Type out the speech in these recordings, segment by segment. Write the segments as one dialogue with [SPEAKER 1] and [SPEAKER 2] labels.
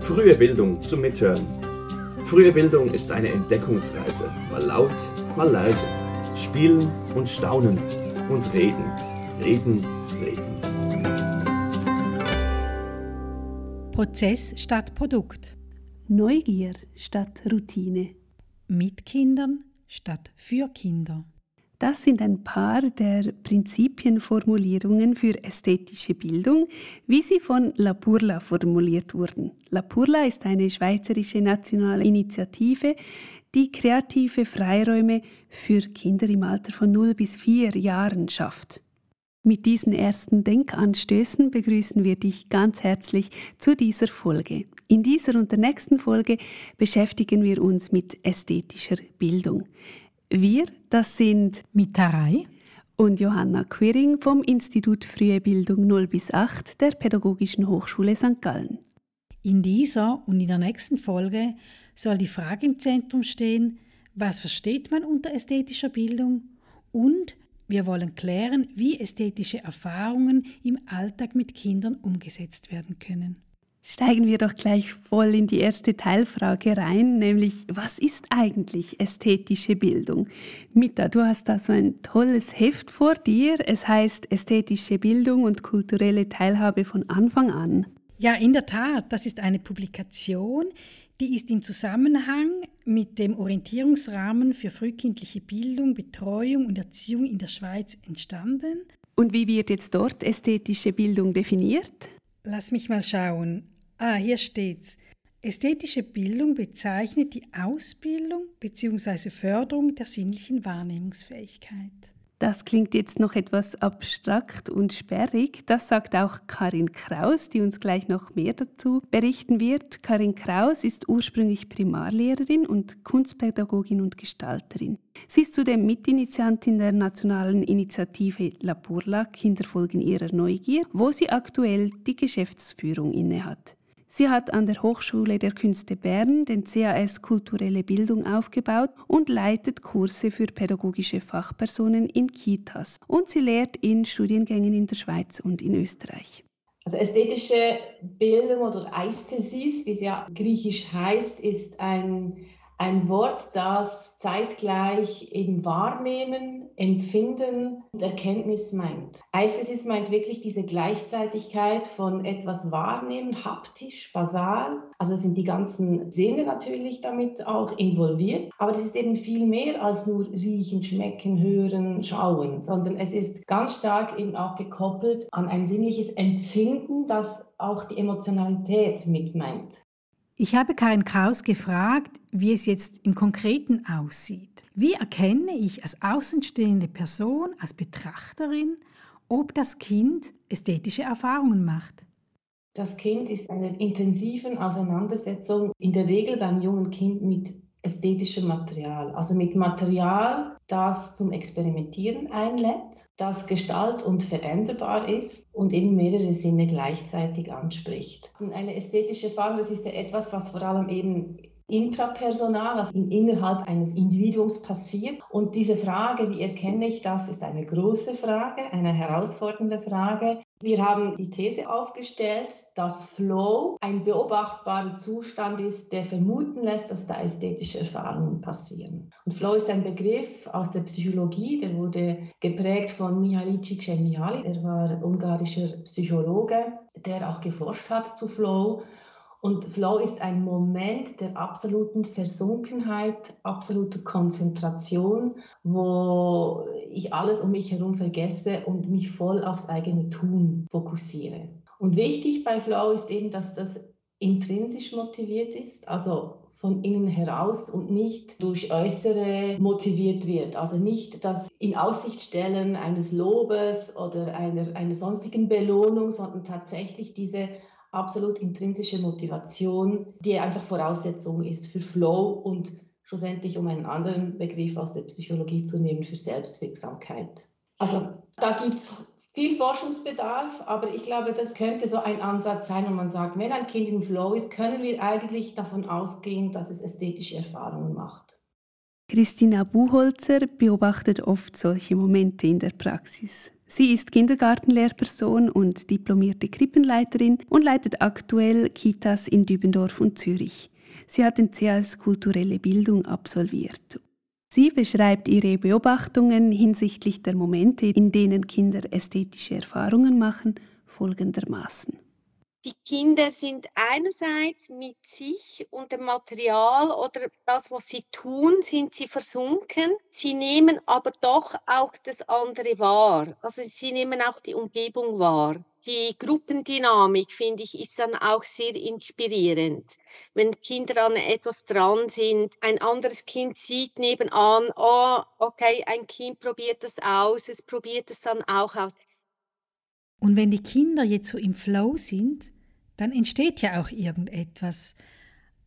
[SPEAKER 1] Frühe Bildung zum Mithören. Frühe Bildung ist eine Entdeckungsreise, mal laut, mal leise. Spielen und staunen und reden, reden, reden.
[SPEAKER 2] Prozess statt Produkt.
[SPEAKER 3] Neugier statt Routine.
[SPEAKER 2] Mit Kindern statt für Kinder.
[SPEAKER 3] Das sind ein paar der Prinzipienformulierungen für ästhetische Bildung, wie sie von La Purla formuliert wurden. La Purla ist eine schweizerische nationale Initiative, die kreative Freiräume für Kinder im Alter von 0 bis 4 Jahren schafft. Mit diesen ersten Denkanstößen begrüßen wir dich ganz herzlich zu dieser Folge. In dieser und der nächsten Folge beschäftigen wir uns mit ästhetischer Bildung. Wir, das sind
[SPEAKER 2] Mitarei
[SPEAKER 3] und Johanna Quiring vom Institut Frühe Bildung 0 bis 8 der Pädagogischen Hochschule St. Gallen.
[SPEAKER 2] In dieser und in der nächsten Folge soll die Frage im Zentrum stehen, was versteht man unter ästhetischer Bildung und wir wollen klären, wie ästhetische Erfahrungen im Alltag mit Kindern umgesetzt werden können.
[SPEAKER 3] Steigen wir doch gleich voll in die erste Teilfrage rein, nämlich was ist eigentlich ästhetische Bildung? Mita, du hast da so ein tolles Heft vor dir. Es heißt Ästhetische Bildung und kulturelle Teilhabe von Anfang an.
[SPEAKER 2] Ja, in der Tat, das ist eine Publikation, die ist im Zusammenhang mit dem Orientierungsrahmen für frühkindliche Bildung, Betreuung und Erziehung in der Schweiz entstanden.
[SPEAKER 3] Und wie wird jetzt dort ästhetische Bildung definiert?
[SPEAKER 2] Lass mich mal schauen. Ah, hier steht's. Ästhetische Bildung bezeichnet die Ausbildung bzw. Förderung der sinnlichen Wahrnehmungsfähigkeit.
[SPEAKER 3] Das klingt jetzt noch etwas abstrakt und sperrig. Das sagt auch Karin Kraus, die uns gleich noch mehr dazu berichten wird. Karin Kraus ist ursprünglich Primarlehrerin und Kunstpädagogin und Gestalterin. Sie ist zudem Mitinitiantin der nationalen Initiative La Purla Kinder folgen ihrer Neugier, wo sie aktuell die Geschäftsführung innehat. Sie hat an der Hochschule der Künste Bern den CAS Kulturelle Bildung aufgebaut und leitet Kurse für pädagogische Fachpersonen in Kitas. Und sie lehrt in Studiengängen in der Schweiz und in Österreich.
[SPEAKER 4] Also ästhetische Bildung oder Aesthesis, wie es ja griechisch heißt, ist ein ein Wort, das zeitgleich in Wahrnehmen, Empfinden und Erkenntnis meint. Eisthesis meint wirklich diese Gleichzeitigkeit von etwas wahrnehmen, haptisch, basal. Also sind die ganzen Sinne natürlich damit auch involviert. Aber das ist eben viel mehr als nur riechen, schmecken, hören, schauen, sondern es ist ganz stark eben auch gekoppelt an ein sinnliches Empfinden, das auch die Emotionalität mit meint.
[SPEAKER 2] Ich habe Karin Kraus gefragt, wie es jetzt im Konkreten aussieht. Wie erkenne ich als außenstehende Person, als Betrachterin, ob das Kind ästhetische Erfahrungen macht?
[SPEAKER 4] Das Kind ist in einer intensiven Auseinandersetzung in der Regel beim jungen Kind mit ästhetischem Material, also mit Material, das zum Experimentieren einlädt, das gestalt- und veränderbar ist und eben mehrere Sinne gleichzeitig anspricht. Und eine ästhetische Erfahrung, das ist ja etwas, was vor allem eben intrapersonal, also innerhalb eines Individuums passiert. Und diese Frage, wie erkenne ich das, ist eine große Frage, eine herausfordernde Frage. Wir haben die These aufgestellt, dass Flow ein beobachtbarer Zustand ist, der vermuten lässt, dass da ästhetische Erfahrungen passieren. Und Flow ist ein Begriff aus der Psychologie, der wurde geprägt von Mihaly Csikszentmihalyi, er war ungarischer Psychologe, der auch geforscht hat zu Flow und Flow ist ein Moment der absoluten Versunkenheit, absoluter Konzentration, wo ich alles um mich herum vergesse und mich voll aufs eigene Tun fokussiere. Und wichtig bei Flow ist eben, dass das intrinsisch motiviert ist, also von innen heraus und nicht durch Äußere motiviert wird. Also nicht das in Aussicht stellen eines Lobes oder einer, einer sonstigen Belohnung, sondern tatsächlich diese absolut intrinsische Motivation, die einfach Voraussetzung ist für Flow und schlussendlich, um einen anderen Begriff aus der Psychologie zu nehmen, für Selbstwirksamkeit. Also da gibt es viel Forschungsbedarf, aber ich glaube, das könnte so ein Ansatz sein, wo man sagt, wenn ein Kind im Flow ist, können wir eigentlich davon ausgehen, dass es ästhetische Erfahrungen macht.
[SPEAKER 3] Christina Buchholzer beobachtet oft solche Momente in der Praxis. Sie ist Kindergartenlehrperson und diplomierte Krippenleiterin und leitet aktuell Kitas in Dübendorf und Zürich. Sie hat den CAS Kulturelle Bildung absolviert. Sie beschreibt ihre Beobachtungen hinsichtlich der Momente, in denen Kinder ästhetische Erfahrungen machen, folgendermaßen.
[SPEAKER 5] Die Kinder sind einerseits mit sich und dem Material oder das, was sie tun, sind sie versunken. Sie nehmen aber doch auch das andere wahr. Also sie nehmen auch die Umgebung wahr. Die Gruppendynamik, finde ich, ist dann auch sehr inspirierend. Wenn Kinder an etwas dran sind, ein anderes Kind sieht nebenan, oh, okay, ein Kind probiert das aus, es probiert es dann auch aus.
[SPEAKER 2] Und wenn die Kinder jetzt so im Flow sind, dann entsteht ja auch irgendetwas.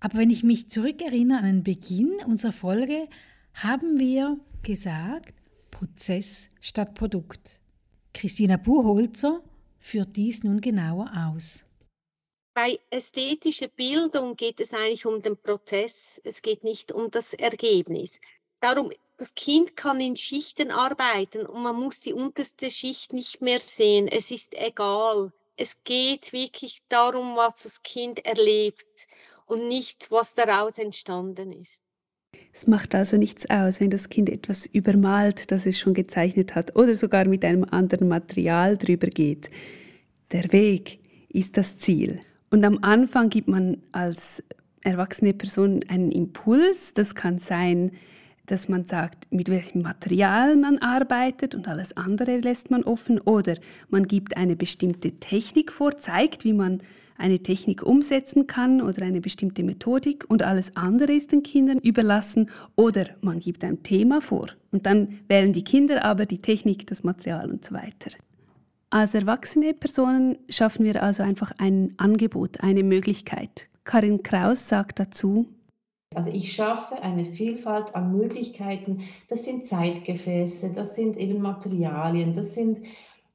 [SPEAKER 2] Aber wenn ich mich zurückerinnere an den Beginn unserer Folge, haben wir gesagt, Prozess statt Produkt. Christina Buchholzer führt dies nun genauer aus.
[SPEAKER 5] Bei ästhetischer Bildung geht es eigentlich um den Prozess, es geht nicht um das Ergebnis. Darum, das Kind kann in Schichten arbeiten und man muss die unterste Schicht nicht mehr sehen. Es ist egal es geht wirklich darum, was das Kind erlebt und nicht, was daraus entstanden ist.
[SPEAKER 3] Es macht also nichts aus, wenn das Kind etwas übermalt, das es schon gezeichnet hat, oder sogar mit einem anderen Material drüber geht. Der Weg ist das Ziel. Und am Anfang gibt man als erwachsene Person einen Impuls. Das kann sein, dass man sagt, mit welchem Material man arbeitet und alles andere lässt man offen oder man gibt eine bestimmte Technik vor, zeigt, wie man eine Technik umsetzen kann oder eine bestimmte Methodik und alles andere ist den Kindern überlassen oder man gibt ein Thema vor und dann wählen die Kinder aber die Technik, das Material und so weiter. Als erwachsene Personen schaffen wir also einfach ein Angebot, eine Möglichkeit. Karin Kraus sagt dazu,
[SPEAKER 4] also ich schaffe eine Vielfalt an Möglichkeiten. Das sind Zeitgefäße, das sind eben Materialien, das sind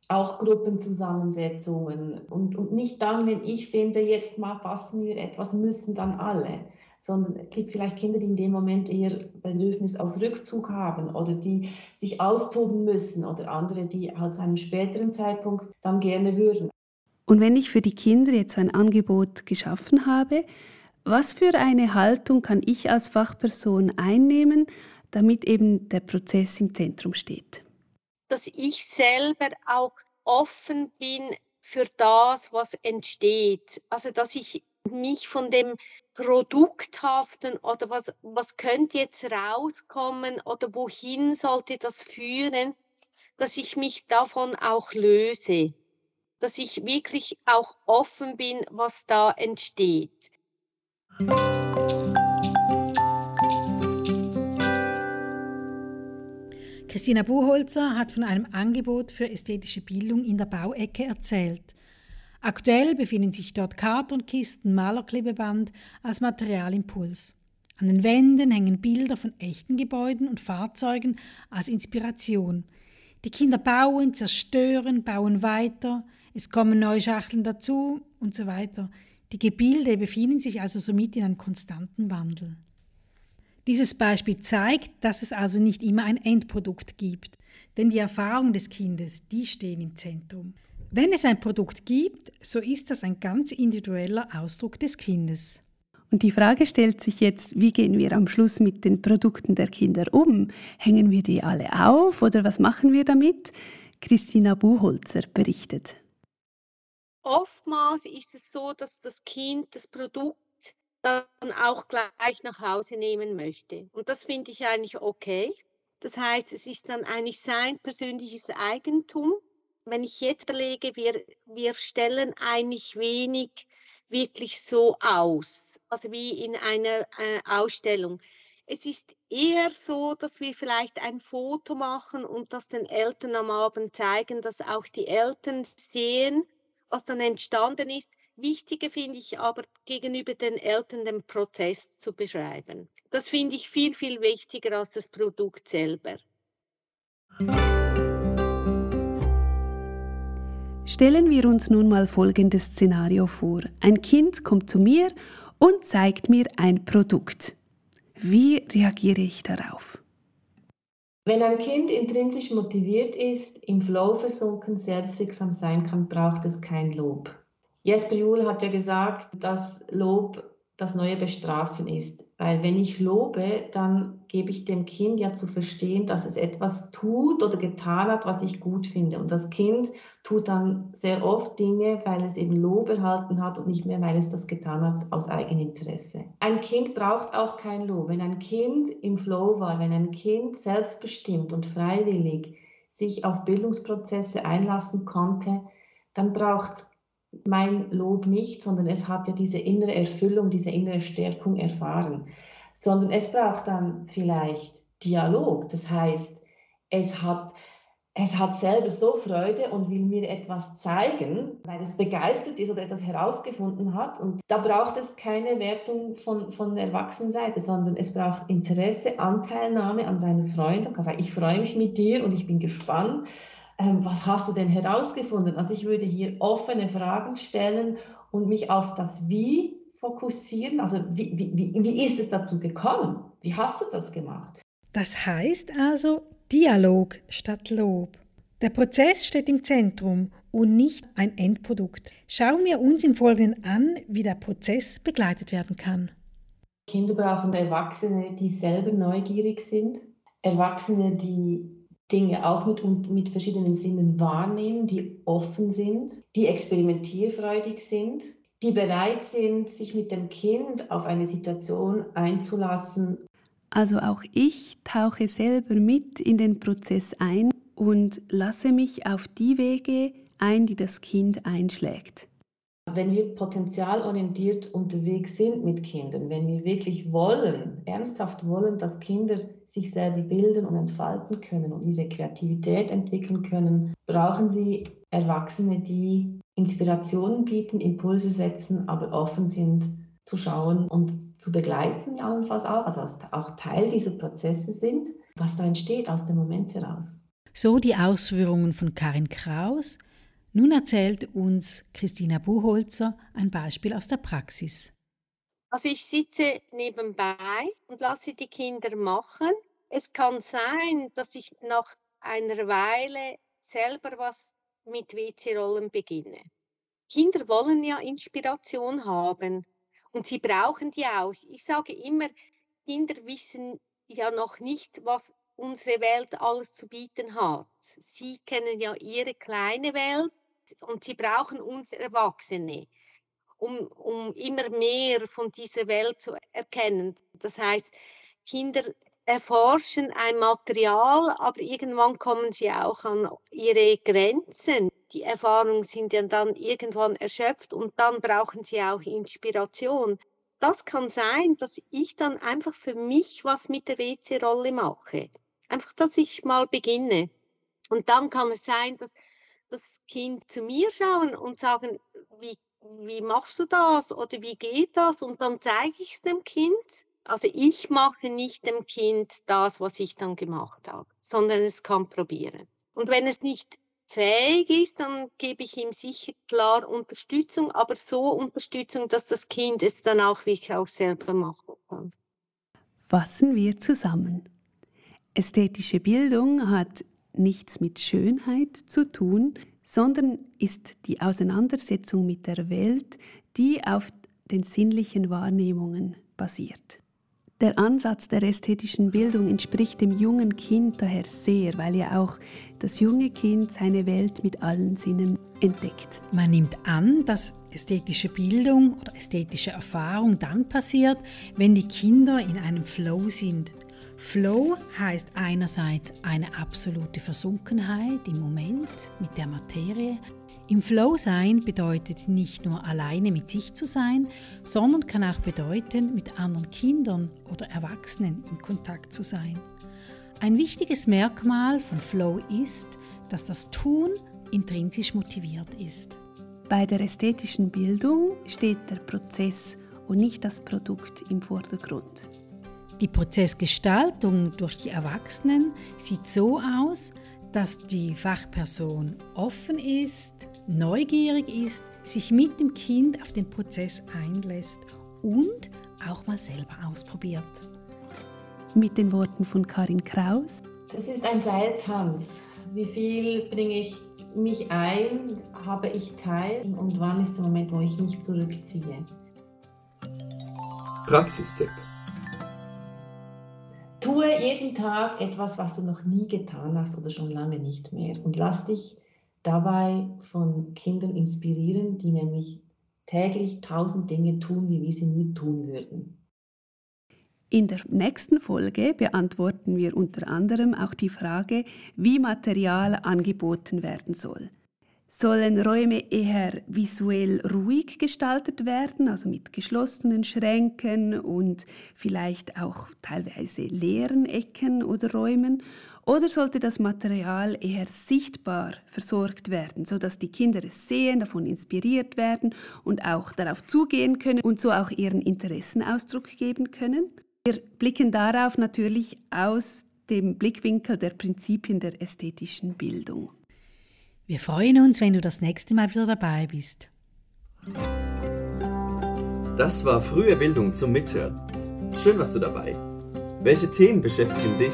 [SPEAKER 4] auch Gruppenzusammensetzungen. Und, und nicht dann, wenn ich finde, jetzt mal passen wir etwas, müssen dann alle. Sondern es gibt vielleicht Kinder, die in dem Moment eher Bedürfnis auf Rückzug haben oder die sich austoben müssen oder andere, die halt zu einem späteren Zeitpunkt dann gerne würden.
[SPEAKER 3] Und wenn ich für die Kinder jetzt so ein Angebot geschaffen habe, was für eine Haltung kann ich als Fachperson einnehmen, damit eben der Prozess im Zentrum steht?
[SPEAKER 5] Dass ich selber auch offen bin für das, was entsteht. Also dass ich mich von dem Produkthaften oder was, was könnte jetzt rauskommen oder wohin sollte das führen, dass ich mich davon auch löse. Dass ich wirklich auch offen bin, was da entsteht.
[SPEAKER 2] Christina Buchholzer hat von einem Angebot für ästhetische Bildung in der Bauecke erzählt. Aktuell befinden sich dort Kartonkisten, Malerklebeband als Materialimpuls. An den Wänden hängen Bilder von echten Gebäuden und Fahrzeugen als Inspiration. Die Kinder bauen, zerstören, bauen weiter, es kommen neue Schachteln dazu und so weiter. Die Gebilde befinden sich also somit in einem konstanten Wandel. Dieses Beispiel zeigt, dass es also nicht immer ein Endprodukt gibt, denn die Erfahrungen des Kindes, die stehen im Zentrum. Wenn es ein Produkt gibt, so ist das ein ganz individueller Ausdruck des Kindes.
[SPEAKER 3] Und die Frage stellt sich jetzt, wie gehen wir am Schluss mit den Produkten der Kinder um? Hängen wir die alle auf oder was machen wir damit? Christina Buchholzer berichtet.
[SPEAKER 5] Oftmals ist es so, dass das Kind das Produkt dann auch gleich nach Hause nehmen möchte. Und das finde ich eigentlich okay. Das heißt, es ist dann eigentlich sein persönliches Eigentum. Wenn ich jetzt überlege, wir, wir stellen eigentlich wenig wirklich so aus, also wie in einer äh, Ausstellung. Es ist eher so, dass wir vielleicht ein Foto machen und das den Eltern am Abend zeigen, dass auch die Eltern sehen, was dann entstanden ist. Wichtiger finde ich aber gegenüber den Eltern den Prozess zu beschreiben. Das finde ich viel, viel wichtiger als das Produkt selber.
[SPEAKER 3] Stellen wir uns nun mal folgendes Szenario vor. Ein Kind kommt zu mir und zeigt mir ein Produkt. Wie reagiere ich darauf?
[SPEAKER 4] Wenn ein Kind intrinsisch motiviert ist, im Flow versunken, selbstwirksam sein kann, braucht es kein Lob. Jesper Juhl hat ja gesagt, dass Lob das neue Bestrafen ist. Weil wenn ich lobe, dann gebe ich dem Kind ja zu verstehen, dass es etwas tut oder getan hat, was ich gut finde. Und das Kind tut dann sehr oft Dinge, weil es eben Lob erhalten hat und nicht mehr, weil es das getan hat aus Eigeninteresse. Ein Kind braucht auch kein Lob. Wenn ein Kind im Flow war, wenn ein Kind selbstbestimmt und freiwillig sich auf Bildungsprozesse einlassen konnte, dann braucht es mein Lob nicht, sondern es hat ja diese innere Erfüllung, diese innere Stärkung erfahren. Sondern es braucht dann vielleicht Dialog. Das heißt, es hat, es hat selber so Freude und will mir etwas zeigen, weil es begeistert ist oder etwas herausgefunden hat. Und da braucht es keine Wertung von, von der Erwachsenenseite, sondern es braucht Interesse, Anteilnahme an seinen Freunden. Man kann sagen, ich freue mich mit dir und ich bin gespannt ähm, was hast du denn herausgefunden? Also ich würde hier offene Fragen stellen und mich auf das Wie fokussieren. Also wie, wie, wie ist es dazu gekommen? Wie hast du das gemacht?
[SPEAKER 2] Das heißt also Dialog statt Lob. Der Prozess steht im Zentrum und nicht ein Endprodukt. Schauen wir uns im Folgenden an, wie der Prozess begleitet werden kann.
[SPEAKER 4] Kinder brauchen Erwachsene, die selber neugierig sind, Erwachsene, die Dinge auch mit, mit verschiedenen Sinnen wahrnehmen, die offen sind, die experimentierfreudig sind, die bereit sind, sich mit dem Kind auf eine Situation einzulassen.
[SPEAKER 3] Also auch ich tauche selber mit in den Prozess ein und lasse mich auf die Wege ein, die das Kind einschlägt.
[SPEAKER 4] Wenn wir potenzialorientiert unterwegs sind mit Kindern, wenn wir wirklich wollen, ernsthaft wollen, dass Kinder sich selber bilden und entfalten können und ihre Kreativität entwickeln können, brauchen sie Erwachsene, die Inspirationen bieten, Impulse setzen, aber offen sind zu schauen und zu begleiten, allenfalls auch, also auch Teil dieser Prozesse sind, was da entsteht aus dem Moment heraus.
[SPEAKER 2] So die Ausführungen von Karin Kraus, nun erzählt uns Christina Buchholzer ein Beispiel aus der Praxis.
[SPEAKER 5] Also ich sitze nebenbei und lasse die Kinder machen. Es kann sein, dass ich nach einer Weile selber was mit WC-Rollen beginne. Kinder wollen ja Inspiration haben und sie brauchen die auch. Ich sage immer, Kinder wissen ja noch nicht, was unsere Welt alles zu bieten hat. Sie kennen ja ihre kleine Welt und sie brauchen uns Erwachsene, um, um immer mehr von dieser Welt zu erkennen. Das heißt, Kinder erforschen ein Material, aber irgendwann kommen sie auch an ihre Grenzen. Die Erfahrungen sind ja dann irgendwann erschöpft und dann brauchen sie auch Inspiration. Das kann sein, dass ich dann einfach für mich was mit der WC-Rolle mache. Einfach, dass ich mal beginne. Und dann kann es sein, dass das Kind zu mir schauen und sagen, wie, wie machst du das oder wie geht das? Und dann zeige ich es dem Kind. Also ich mache nicht dem Kind das, was ich dann gemacht habe, sondern es kann probieren. Und wenn es nicht fähig ist, dann gebe ich ihm sicher klar Unterstützung, aber so Unterstützung, dass das Kind es dann auch wirklich auch selber machen kann.
[SPEAKER 3] Fassen wir zusammen. Ästhetische Bildung hat nichts mit Schönheit zu tun, sondern ist die Auseinandersetzung mit der Welt, die auf den sinnlichen Wahrnehmungen basiert. Der Ansatz der ästhetischen Bildung entspricht dem jungen Kind daher sehr, weil ja auch das junge Kind seine Welt mit allen Sinnen entdeckt.
[SPEAKER 2] Man nimmt an, dass ästhetische Bildung oder ästhetische Erfahrung dann passiert, wenn die Kinder in einem Flow sind, Flow heißt einerseits eine absolute Versunkenheit im Moment mit der Materie. Im Flow sein bedeutet nicht nur alleine mit sich zu sein, sondern kann auch bedeuten, mit anderen Kindern oder Erwachsenen in Kontakt zu sein. Ein wichtiges Merkmal von Flow ist, dass das Tun intrinsisch motiviert ist.
[SPEAKER 3] Bei der ästhetischen Bildung steht der Prozess und nicht das Produkt im Vordergrund.
[SPEAKER 2] Die Prozessgestaltung durch die Erwachsenen sieht so aus, dass die Fachperson offen ist, neugierig ist, sich mit dem Kind auf den Prozess einlässt und auch mal selber ausprobiert.
[SPEAKER 3] Mit den Worten von Karin Kraus
[SPEAKER 4] Das ist ein Seiltanz. Wie viel bringe ich mich ein, habe ich teil und wann ist der Moment, wo ich mich zurückziehe?
[SPEAKER 1] Praxistipp.
[SPEAKER 4] Tue jeden Tag etwas, was du noch nie getan hast oder schon lange nicht mehr und lass dich dabei von Kindern inspirieren, die nämlich täglich tausend Dinge tun, wie wir sie nie tun würden.
[SPEAKER 3] In der nächsten Folge beantworten wir unter anderem auch die Frage, wie Material angeboten werden soll. Sollen Räume eher visuell ruhig gestaltet werden, also mit geschlossenen Schränken und vielleicht auch teilweise leeren Ecken oder Räumen? Oder sollte das Material eher sichtbar versorgt werden, sodass die Kinder es sehen, davon inspiriert werden und auch darauf zugehen können und so auch ihren Interessen Ausdruck geben können? Wir blicken darauf natürlich aus dem Blickwinkel der Prinzipien der ästhetischen Bildung.
[SPEAKER 2] Wir freuen uns, wenn du das nächste Mal wieder dabei bist.
[SPEAKER 1] Das war frühe Bildung zum Mithören. Schön, warst du dabei. Welche Themen beschäftigen dich?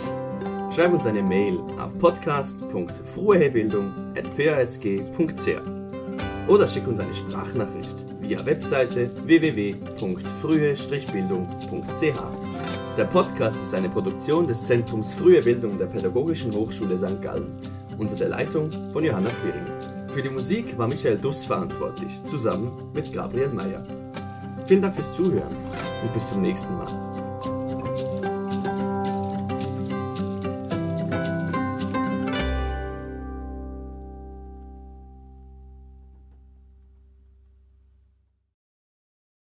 [SPEAKER 1] Schreib uns eine Mail auf podcast.fruehebildung.phsg.ch oder schick uns eine Sprachnachricht via Webseite www.frühe-bildung.ch. Der Podcast ist eine Produktion des Zentrums Frühe Bildung der Pädagogischen Hochschule St. Gallen unter der Leitung von Johanna Quiring. Für die Musik war Michael Duss verantwortlich, zusammen mit Gabriel Meyer. Vielen Dank fürs Zuhören und bis zum nächsten Mal.